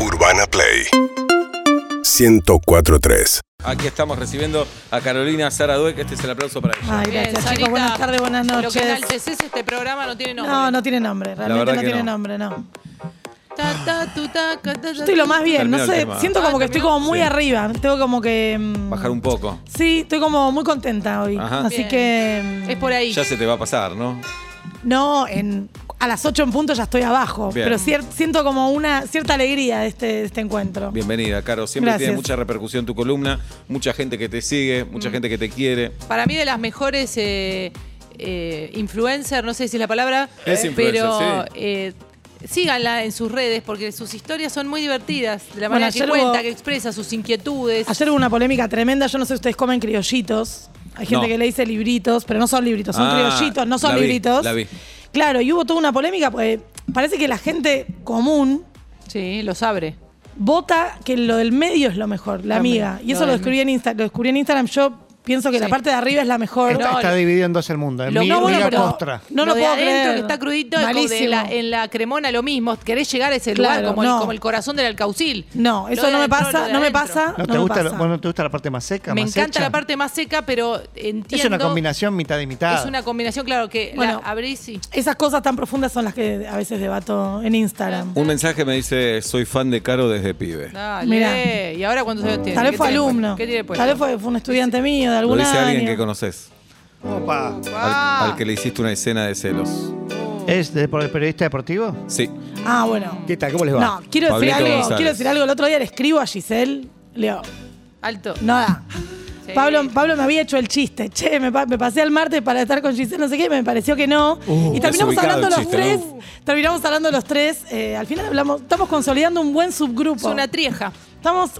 Urbana Play 1043. Aquí estamos recibiendo a Carolina Sara Dueck. Este es el aplauso para ella. Ay, Bien, gracias, Sarita, chicos. Buenas tardes, buenas Lo que noches. enalteces este programa no tiene nombre. No, no tiene nombre, realmente verdad no que tiene no. nombre, no. Ta, ta, tu, ta, ca, ta, ta, Yo estoy lo más bien, Terminó no el sé, tema. siento como Ah, que estoy como muy Sí. arriba, tengo como que... mm, Bajar un poco. Sí, estoy como muy contenta hoy, Ajá. así Bien. que... mm, Es por ahí. Ya se te va a pasar, ¿no? No, en, a las 8 en punto ya estoy abajo, Bien. pero cier- siento como una cierta alegría de este, de este encuentro. Bienvenida, Caro. Siempre Gracias. tiene mucha repercusión tu columna, mucha gente que te sigue, mucha gente que te quiere. Para mí de las mejores eh, eh, influencer, no sé si es la palabra, Es influencer, pero sí. eh, síganla en sus redes porque sus historias son muy divertidas. De la Bueno, manera que cuenta, hubo- que expresa sus inquietudes. Ayer hubo una polémica tremenda, yo no sé si ustedes comen criollitos. Hay gente No. que le dice libritos, pero no son libritos, son Ah, criollitos, no son la vi, libritos. la vi. Claro, y hubo toda una polémica, porque parece que la gente común Sí, los abre. vota que lo del medio es lo mejor, la También, amiga. Y lo eso lo del- descubrí, en Insta- lo descubrí en Instagram. Yo pienso que la parte de arriba es la mejor. No, Está, está lo- dividido en dos el mundo. En Lo- mi, no, bueno, miga pero- postra. No lo lo de puedo adentro creer. que está crudito de la- en la cremona lo mismo. Querés llegar a ese Claro, lugar como, no. el, como el corazón del alcaucil. No, eso de no me adentro, pasa, no me pasa. ¿No, no te gusta, pasa. lo- bueno, ¿te gusta la parte más seca? Me más encanta hecha? la parte más seca, pero entiendo. Es una combinación mitad y mitad. Es una combinación, claro, que Bueno. la abrís y. Esas cosas tan profundas son las que a veces debato en Instagram. Un mensaje me dice, soy fan de Caro desde pibe. Dale. Mirá. ¿Y ahora cuántos años tiene? Tal vez ¿Qué fue alumno. ¿Qué tiene puesto? Tal vez fue, fue un estudiante mío de Lo algún dice año. alguien que conoces. Opa. Al, Ah. al que le hiciste una escena de celos. ¿Es de, por el periodista deportivo? Sí. Ah, bueno. ¿Qué tal? ¿Cómo les va? No, quiero decir algo. González. Quiero decir algo. El otro día le escribo a Giselle. Leo, Alto. nada. Sí. Pablo, Pablo me había hecho el chiste. Che, me, pa- me pasé al martes para estar con Giselle, no sé qué, me pareció que no. y terminamos hablando el los chiste, tres. ¿no? Terminamos hablando los tres. eh, al final hablamos, estamos consolidando un buen Es subgrupo. una trieja. Estamos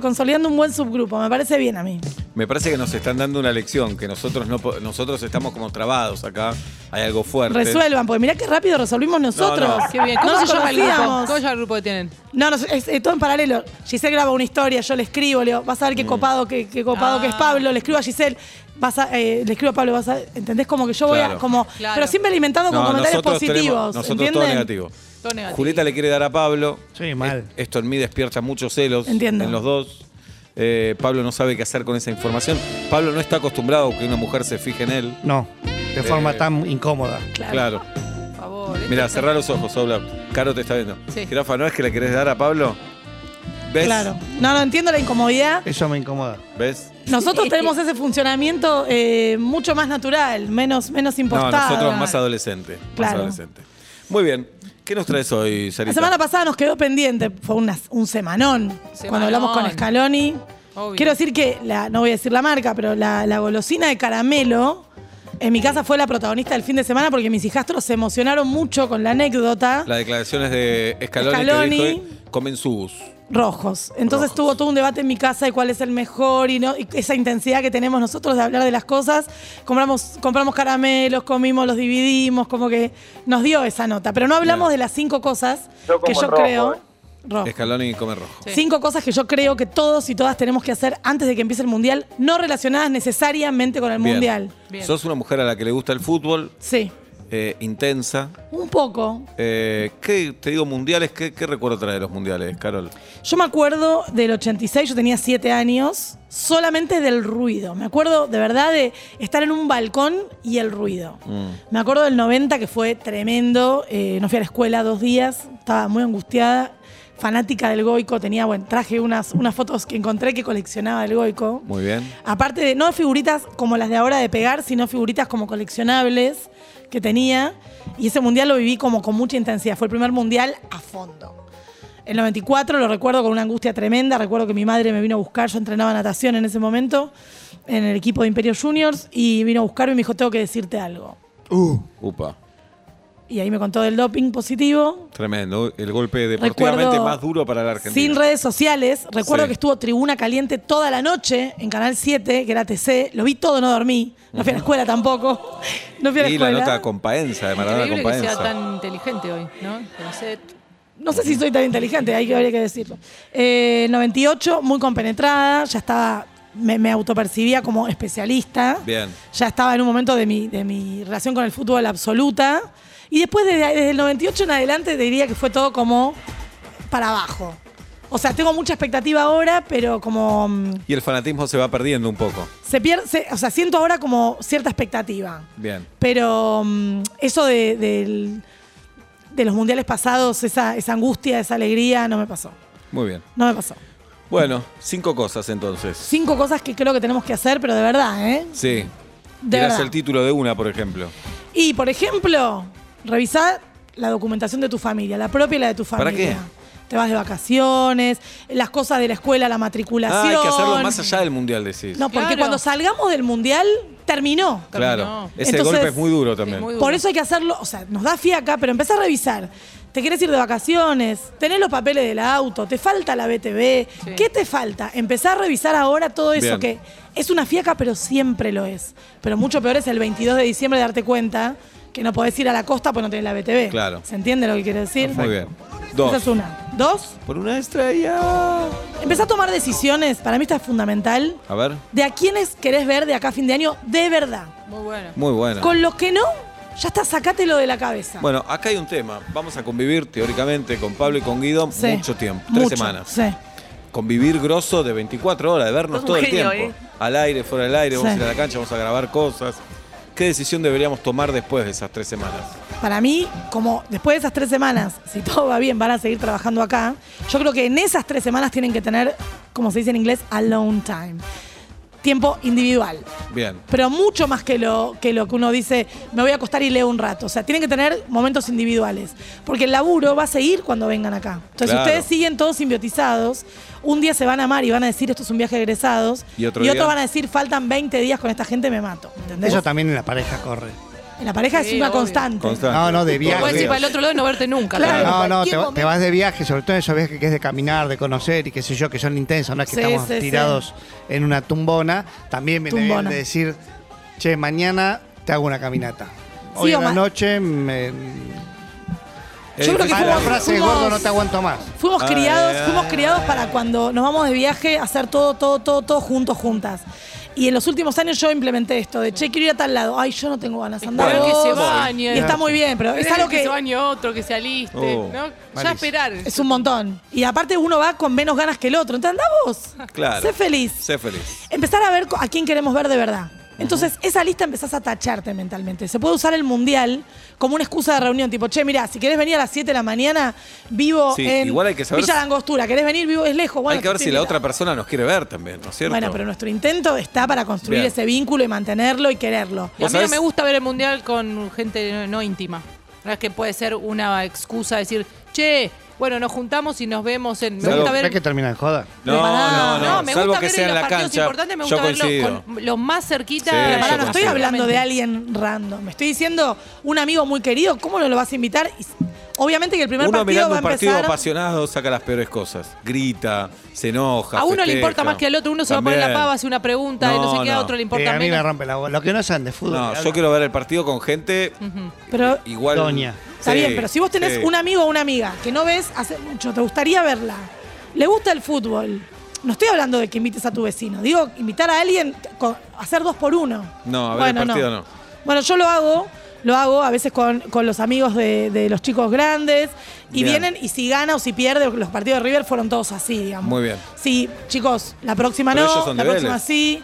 consolidando un buen subgrupo. Me parece bien a mí. Me parece que nos están dando una lección, que nosotros no po- nosotros estamos como trabados acá. Hay algo fuerte. Resuelvan, porque mirá qué rápido resolvimos nosotros. no. Qué bien. ¿Cómo No se llama el grupo? conocíamos. ¿Cómo se llama el grupo que tienen? No, no, es, es todo en paralelo. Giselle graba una historia, yo le escribo, le digo, vas a ver qué copado, qué, qué copado Ah. que es Pablo, le escribo a Giselle, vas a, eh, le escribo a Pablo, vas a, ¿entendés? Como que yo voy a, Claro. como, Claro. pero siempre alimentando con No, comentarios nosotros positivos, tenemos- nosotros todo negativo. Todo negativo. Julieta le quiere dar a Pablo. Sí, mal. Esto en mí despierta muchos celos Entiendo. en los dos. Eh, Pablo no sabe qué hacer con esa información. Pablo no está acostumbrado a que una mujer se fije en él. No, de forma Eh, tan incómoda. Claro. Claro. Por favor. esto Mira, es- cerrá los ojos, Obla. Caro te está viendo. Sí. Jirafa, ¿no es que le querés dar a Pablo? ¿Ves? Claro. No, no entiendo la incomodidad. Eso me incomoda. ¿Ves? Nosotros tenemos ese funcionamiento eh, mucho más natural, menos, menos No, impostado. nosotros más adolescente. Más Claro. adolescente. Muy bien. ¿Qué nos traes hoy, Sarita? La semana pasada nos quedó pendiente, fue una- un semanón, cuando hablamos con Scaloni. Obvio. Quiero decir que, la, no voy a decir la marca, pero la, la golosina de caramelo en mi casa fue la protagonista del fin de semana porque mis hijastros se emocionaron mucho con la anécdota. Las declaraciones de Scaloni, Scaloni. que dijo, comen sus. Rojos. Entonces Rojos. tuvo todo un debate en mi casa de cuál es el mejor y, no, y esa intensidad que tenemos nosotros de hablar de las cosas. Compramos, compramos caramelos, comimos, los dividimos, como que nos dio esa nota. Pero no hablamos Bien. de las cinco cosas Yo que yo rojo, creo. eh. Rojo. Scaloni come rojo. Sí. Cinco cosas que yo creo que todos y todas tenemos que hacer antes de que empiece el mundial, no relacionadas necesariamente con el Bien. mundial. Bien. Sos una mujer a la que le gusta el fútbol, Sí, eh, intensa. un poco. Eh, ¿qué, te digo, mundiales? ¿qué, ¿Qué recuerdo trae de los mundiales, Carol? Yo me acuerdo del 86, yo tenía siete años, solamente del ruido. Me acuerdo de verdad de estar en un balcón y el ruido. Mm. Me acuerdo del 90 que fue tremendo. eh, no fui a la escuela dos días, estaba muy angustiada. Fanática del Goico, tenía, bueno, traje unas, unas fotos que encontré que coleccionaba del Goico. Muy bien. Aparte de, no figuritas como las de ahora de pegar, sino figuritas como coleccionables que tenía. Y ese mundial lo viví como con mucha intensidad. Fue el primer mundial a fondo. El 94 lo recuerdo con una angustia tremenda. Recuerdo que mi madre me vino a buscar. Yo entrenaba natación en ese momento en el equipo de Imperio Juniors y vino a buscarme y me dijo, tengo que decirte algo. Upa. Y ahí me contó del doping positivo. Tremendo. El golpe deportivamente Recuerdo, más duro para la Argentina. Sin redes sociales. Recuerdo Sí. que estuvo Tribuna Caliente toda la noche en Canal 7, que era TC. Lo vi todo, no dormí. No fui a la escuela tampoco. No fui a la Y la escuela. nota con Paenza, de Maradona con Increíble que sea Paenza. tan inteligente hoy, ¿no? Con set. No sé si soy tan inteligente, hay que, habría que decirlo. Eh, 98, muy compenetrada, ya estaba, me, me autopercibía como especialista. Bien. Ya estaba en un momento de mi, de mi relación con el fútbol absoluta. Y después, desde, desde el 98 en adelante, te diría que fue todo como para abajo. O sea, tengo mucha expectativa ahora, pero como mm, Y el fanatismo se va perdiendo un poco. se pierde, se- o sea, siento ahora como cierta expectativa. Bien. Pero mm, eso de, del- de los mundiales pasados, esa, esa angustia, esa alegría, no me pasó. Muy bien. No me pasó. Bueno, cinco cosas entonces. Cinco cosas que creo que tenemos que hacer, pero de verdad, ¿eh? Sí. De verdad. el título de una, por ejemplo. Y, por ejemplo, revisar la documentación de tu familia, la propia y la de tu ¿Para familia. qué? Te vas de vacaciones, las cosas de la escuela, la Ah, matriculación. hay que hacerlo más allá del mundial, decís. No, porque Claro. cuando salgamos del mundial, terminó. claro. terminó. Ese Entonces- golpe es muy duro también. Es muy duro. Por eso hay que hacerlo, o sea, nos da fiaca, pero empezá a revisar. Te querés ir de vacaciones, tenés los papeles del auto, te falta la BTV, Sí. ¿qué te falta? Empezá a revisar ahora todo eso Bien. que es una fiaca, pero siempre lo es. Pero mucho peor es el 22 de diciembre darte cuenta que no podés ir a la costa porque no tenés la BTV. Claro. ¿Se entiende lo que quiero decir? Muy bien. Dos. Esa es una. Dos, Por una estrella. empezá a tomar decisiones, para mí esto es fundamental, A ver. de a quiénes querés ver de acá a fin de año de verdad. Muy bueno. Muy bueno. Con los que no, ya está, sacátelo de la cabeza. Bueno, acá hay un tema. Vamos a convivir teóricamente con Pablo y con Guido Sí. mucho tiempo. Tres Mucho, semanas. Sí. Convivir grosso de 24 horas, de vernos todo el tiempo. ¿eh? Al aire, fuera del aire, vamos Sí. a ir a la cancha, vamos a grabar cosas. ¿Qué decisión deberíamos tomar después de esas tres semanas? Para mí, como después de esas tres semanas, si todo va bien, van a seguir trabajando acá. Yo creo que en esas tres semanas tienen que tener, como se dice en inglés, alone time. Tiempo individual. Bien. Pero mucho más que lo, que lo que uno dice, me voy a acostar y leo un rato. O sea, tienen que tener momentos individuales. Porque el laburo va a seguir cuando vengan acá. Entonces, Claro. ustedes siguen todos simbiotizados. Un día se van a amar y van a decir, esto es un viaje de egresados. Y otro día- otros van a decir, faltan 20 días con esta gente, me mato. ¿Entendés? Eso también en la pareja corre. En la pareja es una obvio. constante. Constante. No, no, de viaje. Puedes ir para el otro lado y no verte nunca. Claro. No, no, te, vas de viaje, sobre todo en esos viajes que es de caminar, de conocer y qué sé yo, que son intensos, no es que Sí, estamos sí, sí. tirados en una tumbona. También viene bien de decir, che, mañana te hago una caminata. Hoy en la noche me... Yo creo que Ah, la fuimos- frase de fuimos- gordo no te aguanto más. Fuimos criados, ay, fuimos ay. criados para cuando nos vamos de viaje hacer todo, todo, todo, todo juntos, juntas. Y en los últimos años yo implementé esto de, che, quiero ir a tal lado. Ay, yo no tengo ganas, anda Esperar que se bañe. Y está muy bien, pero es Esperar algo que, que se bañe otro, que se aliste. Oh, ¿no? Ya malísimo. esperar. es un montón. Y aparte uno va con menos ganas que el otro. Entonces anda vos. Claro. Sé feliz. Sé feliz. Empezar a ver co- a quién queremos ver de verdad. Entonces, esa lista empezás a tacharte mentalmente. Se puede usar el mundial como una excusa de reunión, tipo, che, mira, si querés venir a las 7 de la mañana, vivo Sí, en igual hay que saber Villa La Angostura. ¿Querés venir? Vivo es lejos. Bueno, Hay que ver si la otra persona nos quiere ver también, ¿no es cierto? Bueno, pero nuestro intento está para construir Bien. ese vínculo y mantenerlo y quererlo. Y a ¿Vos mí no me gusta ver el mundial con gente no, no íntima. No es que puede ser una excusa decir, che, bueno, nos juntamos y nos vemos en. Me Salvo- gusta ¿Ves ver. que termina en joda? No, no, no. No, me Salvo gusta que ver sea en los la partidos cancha. importantes, me yo gusta verlos coincido. con los más cerquita. Sí, Pero yo pará, no estoy coincido. hablando de alguien random. Me estoy diciendo un amigo muy querido, ¿cómo no lo vas a invitar? Y s- obviamente que el primer Uno partido mirando va a un partido empezar. apasionado saca las peores cosas. Grita, se enoja. A uno le importa más que al otro. Uno se va a poner la pava, hace una pregunta y no sé qué, a No, otro le Eh, importa a mí me rompe la bola. Lo que no saben de fútbol. No, yo quiero ver el partido con gente Pero igual. Doña. está Sí, bien, pero si vos tenés sí. un amigo o una amiga que no ves hace mucho, te gustaría verla, le gusta el fútbol. No estoy hablando de que invites a tu vecino. Digo, invitar a alguien, con- hacer dos por uno. No, a ver el partido no. Bueno, yo lo hago, lo hago a veces con, con los amigos de, de los chicos grandes y Bien. vienen y si gana o si pierde, los partidos de River fueron todos así, digamos. Muy bien. Sí, chicos, la próxima Pero no, la próxima Vélez. sí.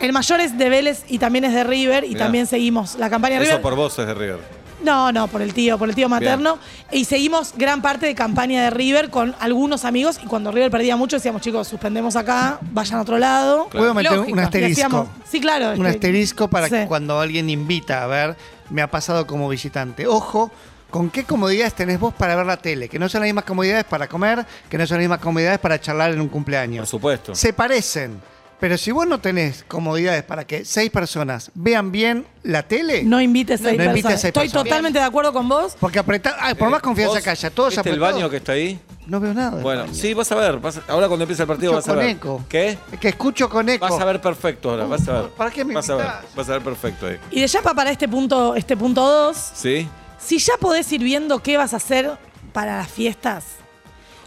El mayor es de Vélez y también es de River y Mirá. también seguimos la campaña de Eso River. por vos es de River. No, no, por el tío, por el tío materno. Y seguimos gran parte de campaña de River con algunos amigos. Y cuando River perdía mucho, decíamos, chicos, suspendemos acá, vayan a otro lado. ¿Puedo meter Lógico. un asterisco? sí, claro. Un que- asterisco para sí. que cuando alguien invita a ver, me ha pasado como visitante. Ojo, ¿con qué comodidades tenés vos para ver la tele? Que no son las mismas comodidades para comer, que no son las mismas comodidades para charlar en un Por cumpleaños. supuesto. Se parecen, pero si vos no tenés comodidades para que seis personas vean bien la tele, No invites seis No invites personas. seis Estoy personas. totalmente de acuerdo con vos. porque apretar, ay, por más confianza ¿Vos que haya, todos ¿viste el apretados, baño que está ahí? no veo nada. del Bueno, baño. sí, vas a ver. vas a- ahora cuando empiece el partido vas Escucho a con ver. eco. ¿Qué? Es que escucho con eco. Vas a ver perfecto ahora, vas a ver. ¿Para qué me Vas a ver, invitás? vas a ver perfecto ahí. Y de Yapa para este punto, este punto 2, ¿Sí? si ya podés ir viendo qué vas a hacer para las fiestas.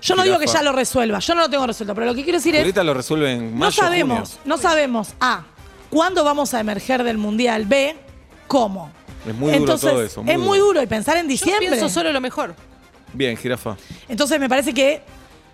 Yo no Jirafa. digo que ya lo resuelva, yo no lo tengo resuelto, pero lo que quiero decir es, Ahorita lo resuelven no mayo, sabemos, junio. no sabemos, A, cuándo vamos a emerger del Mundial, B, cómo. Es muy duro Entonces, todo eso, muy es muy duro. y pensar en Yo diciembre. pienso solo lo mejor. Bien, jirafa. Entonces me parece que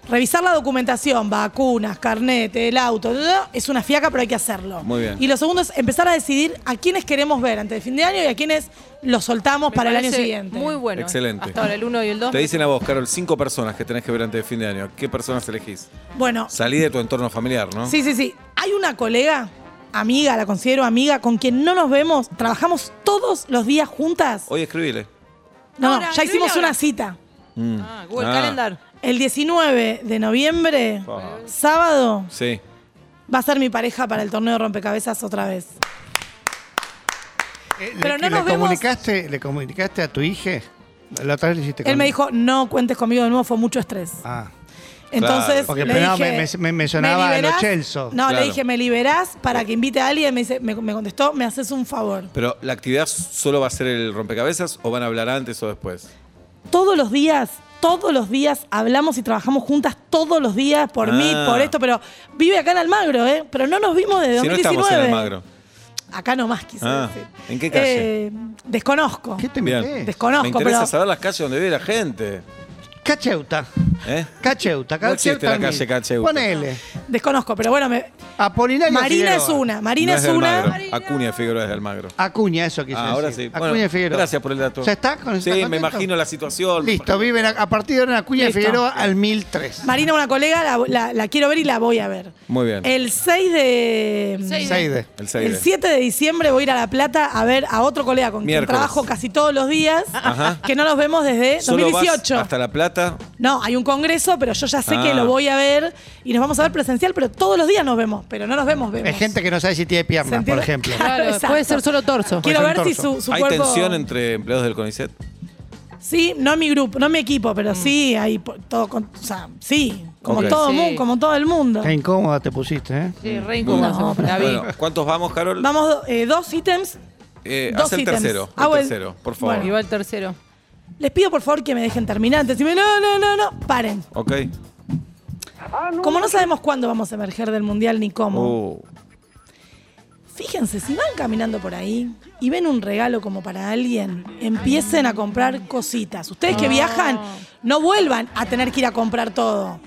revisar la documentación, vacunas, carnet, el auto, es una fiaca, pero hay que hacerlo. Muy bien. Y lo segundo es empezar a decidir a quiénes queremos ver antes de fin de año y a quiénes los soltamos Me para el año parece siguiente. Muy bueno. Excelente. Hasta ahora el 1 y el 2. Te dicen a vos, Carol, cinco personas que tenés que ver antes de fin de año. ¿Qué personas elegís? Bueno, Salí de tu entorno familiar, ¿no? Sí, sí, sí. Hay una colega, amiga, la considero amiga, con quien no nos vemos, trabajamos todos los días juntas. Hoy escribile. No, Ahora, ya hicimos escribile una ahora. cita. Mm. Ah, Google Ah, Calendar. El 19 de noviembre, sábado, Sí. va a ser mi pareja para el torneo de rompecabezas otra vez. Eh, Pero le, no le nos vemos- comunicaste, ¿Le comunicaste a tu hija? La otra vez le hiciste Él con- me dijo, no cuentes conmigo de nuevo, fue mucho estrés. Ah. Entonces, Porque le dije, me- me- me sonaba a lo liberás?". Celso. No, Claro. le dije, ¿me liberás para que invite a alguien? Me, dice, me, me contestó, me haces un favor. Pero la actividad solo va a ser el rompecabezas o van a hablar antes o después. Todos los días, todos los días hablamos y trabajamos juntas todos los días por Ah. mí, por esto, pero vive acá en Almagro, ¿eh? Pero no nos vimos desde Si no 2019. estamos en Almagro. Acá nomás quise Ah, decir. ¿en qué calle? Eh, desconozco. ¿Qué te Bien. Desconozco, Me interesa pero saber las calles donde vive la gente. Cacheuta. ¿Eh? Cacheuta. No existe la Cacheuta calle. Cacheuta. Ponele. Desconozco, pero bueno, me- Apolinario Marina es Figueroa. una, Marina No es, de una. Almagro. Acuña Figueroa es de Almagro. Acuña, eso quise Ah, ahora decir. sí. Acuña Bueno, Figueroa. Gracias por el dato. ¿Ya está? ¿Con Sí, está me contento? imagino la situación. Listo, viven a, a partir de ahora en Acuña Listo. Figueroa al 1003. Marina, una colega, la, la- la quiero ver y la voy a ver. Muy bien. El 6 de. Seis Seide. El seis El de- 7 de diciembre voy a ir a La Plata a ver a otro colega con Miércoles. quien trabajo casi todos los días, Ajá. que no nos vemos desde Solo vas 2018. hasta La Plata. No, hay un congreso, pero yo ya sé que Ah. lo voy a ver y nos vamos a ver presencial, pero todos los días nos vemos, pero no nos vemos, vemos. Hay gente que no sabe si tiene ¿Se piernas, por entiende? ejemplo. Claro, puede ser solo torso. Quiero ver si su, su ¿Hay cuerpo... tensión entre empleados del CONICET? Sí, no en mi grupo, no en mi equipo, Mm. pero sí, hay po- todo, con- o sea, sí, como Ok. todo Sí. mu- como todo el mundo. Qué incómoda te pusiste, ¿eh? Sí, re. No, pero-. Bueno, ¿cuántos vamos, Carol? Vamos, eh, dos ítems. Eh, dos haz el ítems. tercero. Hago el el- tercero, por favor. Bueno. Y va el tercero. Les pido por favor que me dejen terminar. Antes, me- no, no, no, no, paren. Ok. Como no sabemos cuándo vamos a emerger del mundial ni cómo, Uh, fíjense, si van caminando por ahí y ven un regalo como para alguien, empiecen a comprar cositas. Ustedes que viajan, no vuelvan a tener que ir a comprar todo.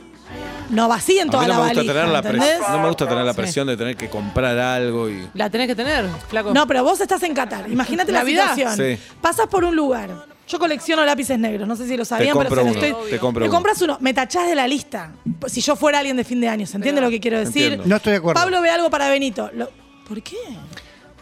No vacíen a toda mí no la me, gusta valija, tener la pres- ¿entendés? no me gusta tener la Sí. presión de tener que comprar algo y. La tenés que tener, flaco. No, pero vos estás en Qatar. Imagínate la Navidad. situación. Sí. Pasas por un lugar. Yo colecciono lápices negros, no sé si lo sabían, pero compro se uno, estoy. te compro me uno. compras uno, me tachás de la lista. Si yo fuera alguien de fin de año, ¿se entiende lo que quiero decir? Entiendo. No estoy de acuerdo. Pablo ve algo para Benito. Lo- ¿Por qué?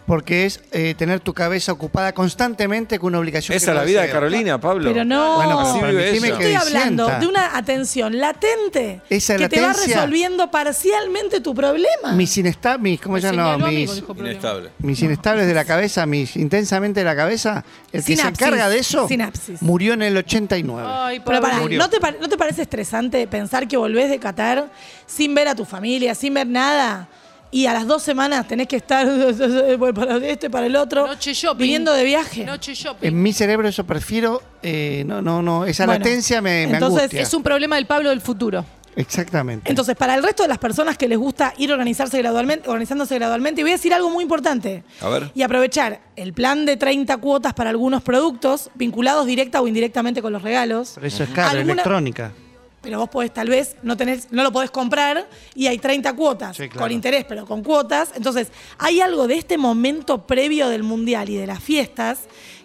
Porque es eh, tener tu cabeza ocupada constantemente con una obligación. Esa es la vida de. Carolina, Pablo. Pero no. Bueno, pero Así vive ella. Estoy hablando de una atención latente Esa que te va resolviendo parcialmente tu problema. Mis inestables, mis, ¿cómo Mis. Inestable. inestables de la cabeza, mis intensamente de la cabeza, el que se encarga de eso Sinapsis. murió en el 89. Ay, Pero pará. ¿no te, ¿no te parece estresante pensar que volvés de Qatar sin ver a tu familia, sin ver nada? Y a las dos semanas tenés que estar voy para este, para el otro, Noche shopping. viniendo de viaje. Noche shopping. En mi cerebro eso prefiero, eh, no, no, no, esa Bueno, latencia me, me entonces angustia. Es un problema del Pablo del futuro. Exactamente. Entonces, para el resto de las personas que les gusta ir organizarse gradualmente, organizándose gradualmente, y voy a decir algo muy importante. A ver. Y aprovechar el plan de 30 cuotas para algunos productos vinculados directa o indirectamente con los regalos. Pero eso es caro, Alguna- electrónica. Pero vos podés, tal vez, no tenés, no lo podés comprar y hay 30 cuotas Sí, claro. con interés, pero con cuotas. Entonces, hay algo de este momento previo del Mundial y de las fiestas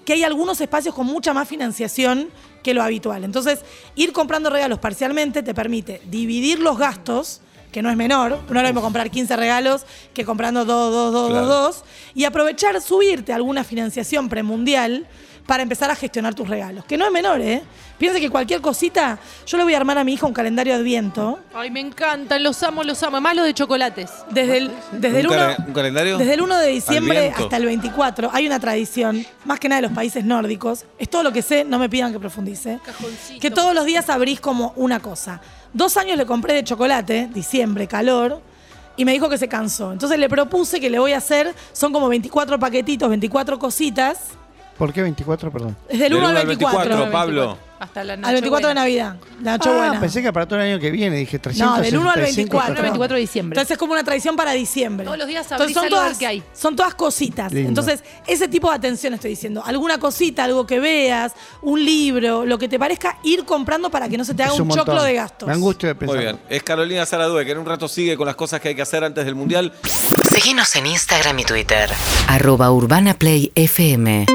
que hay algunos espacios con mucha más financiación que lo habitual. Entonces, ir comprando regalos parcialmente te permite dividir los gastos, que no es menor, no lo mismo comprar 15 regalos que comprando 2, 2, 2, Claro. 2, 2, y aprovechar subirte a alguna financiación premundial para empezar a gestionar tus regalos, que no es menor, ¿eh? Piensa que cualquier cosita, yo le voy a armar a mi hija un calendario de adviento. Ay, me encantan, los amo, los amo. Más los de chocolates. Desde el, desde el ¿Un 1, cale- un calendario? Desde el 1 de diciembre hasta el 24 hay una tradición, más que nada de los países nórdicos, es todo lo que sé, no me pidan que profundice, Cajoncito. que todos los días abrís como una cosa. Dos años le compré de chocolate, diciembre, calor, y me dijo que se cansó. Entonces le propuse que le voy a hacer, son como 24 paquetitos, 24 cositas, ¿Por qué 24, perdón? desde el Del 1 al uno al 24. 24, Pablo. Hasta la Al 24 de Navidad, la Nochebuena. Ah, pensé que para todo el año que viene, dije 365. No, del 1 al 24. está todo. 24 de diciembre. Entonces es como una tradición para diciembre. Todos los días Entonces abrís son algo todas, qué hay. son todas cositas. Lindo. Entonces, ese tipo de atención estoy diciendo. Alguna cosita, algo que veas, un libro, lo que te parezca, ir comprando para que no se te haga Es un, choclo de gastos. Me angustia de pensar. Muy bien. Es Carolina Zaradue, que en un rato sigue con las cosas que hay que hacer antes del Mundial. Seguinos en Instagram y Twitter. Arroba Urbana Play FM.